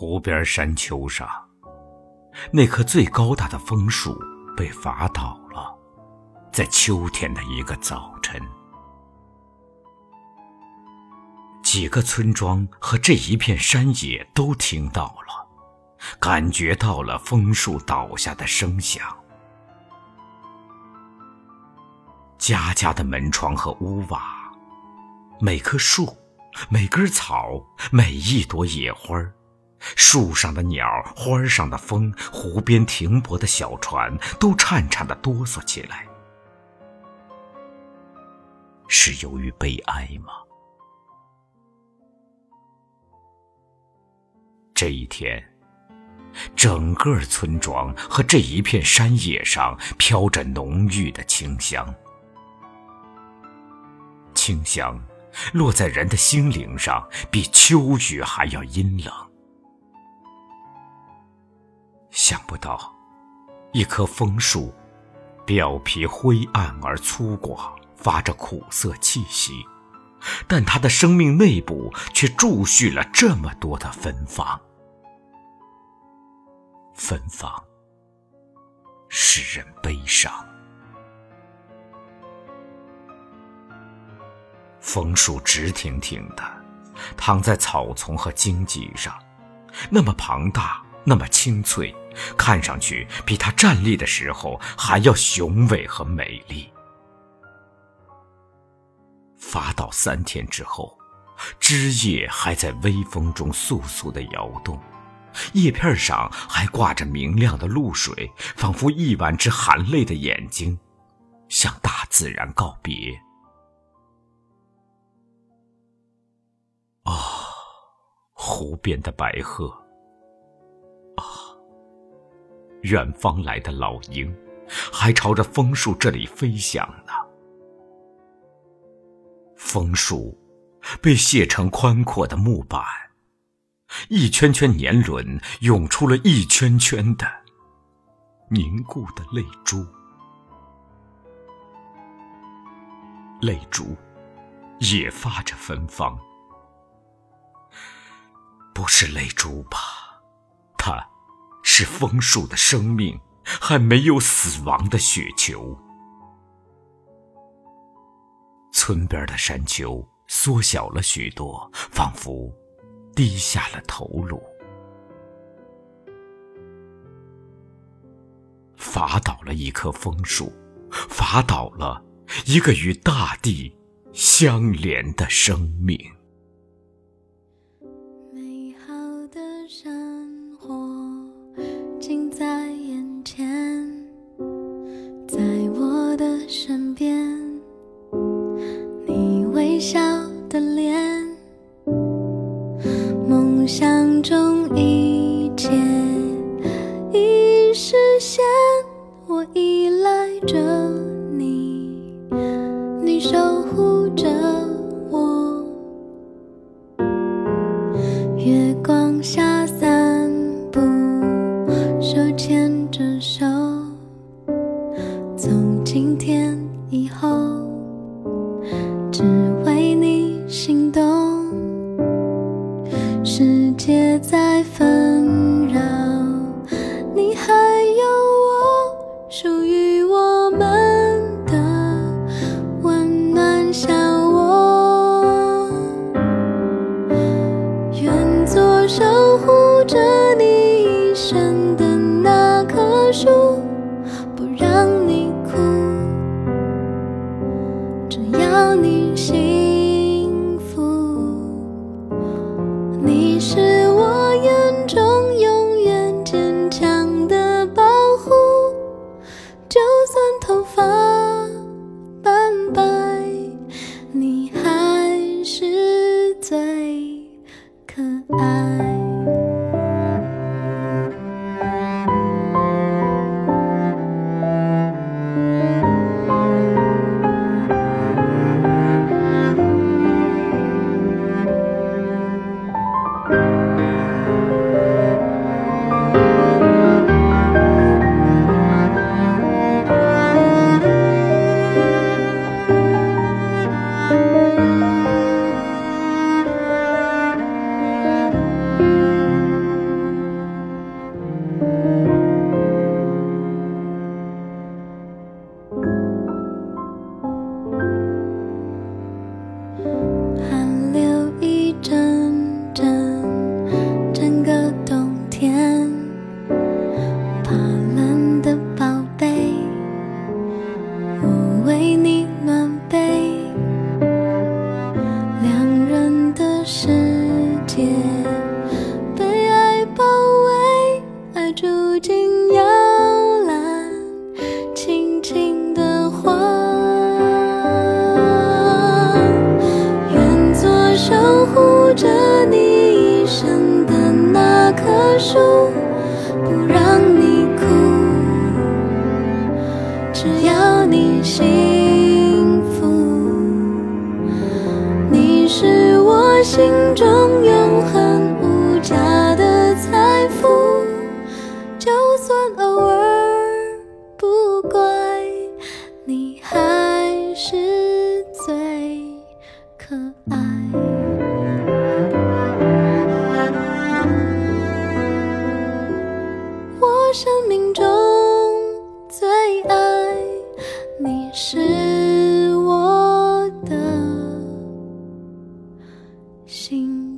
湖边山丘上，那棵最高大的枫树被伐倒了，在秋天的一个早晨。几个村庄和这一片山野都听到了，感觉到了枫树倒下的声响。家家的门窗和屋瓦，每棵树。每根草，每一朵野花树上的鸟，花上的风，湖边停泊的小船，都颤颤的哆嗦起来。是由于悲哀吗？这一天，整个村庄和这一片山野上飘着浓郁的清香，清香。落在人的心灵上，比秋雨还要阴冷。想不到，一棵枫树，表皮灰暗而粗犷，发着苦涩气息，但它的生命内部却注蓄了这么多的芬芳。芬芳，使人悲伤。枫树直挺挺的，躺在草丛和荆棘上，那么庞大，那么清脆，看上去比它站立的时候还要雄伟和美丽。发倒三天之后，枝叶还在微风中簌簌的摇动，叶片上还挂着明亮的露水，仿佛一万只含泪的眼睛，向大自然告别。啊，湖边的白鹤，远方来的老鹰，还朝着枫树这里飞翔呢。枫树被卸成宽阔的木板，一圈圈年轮涌出了一圈圈的凝固的泪珠，泪珠也发着芬芳。不是泪珠吧？它，是枫树的生命，还没有死亡的雪球。村边的山丘缩小了许多，仿佛低下了头颅。伐倒了一棵枫树，伐倒了一个与大地相连的生命。实现，我依赖着你，你守护着我。月光下散步，手牵着手，从今天以后，只为你心动。世界在纷着你一生的那棵树， 그냥 心。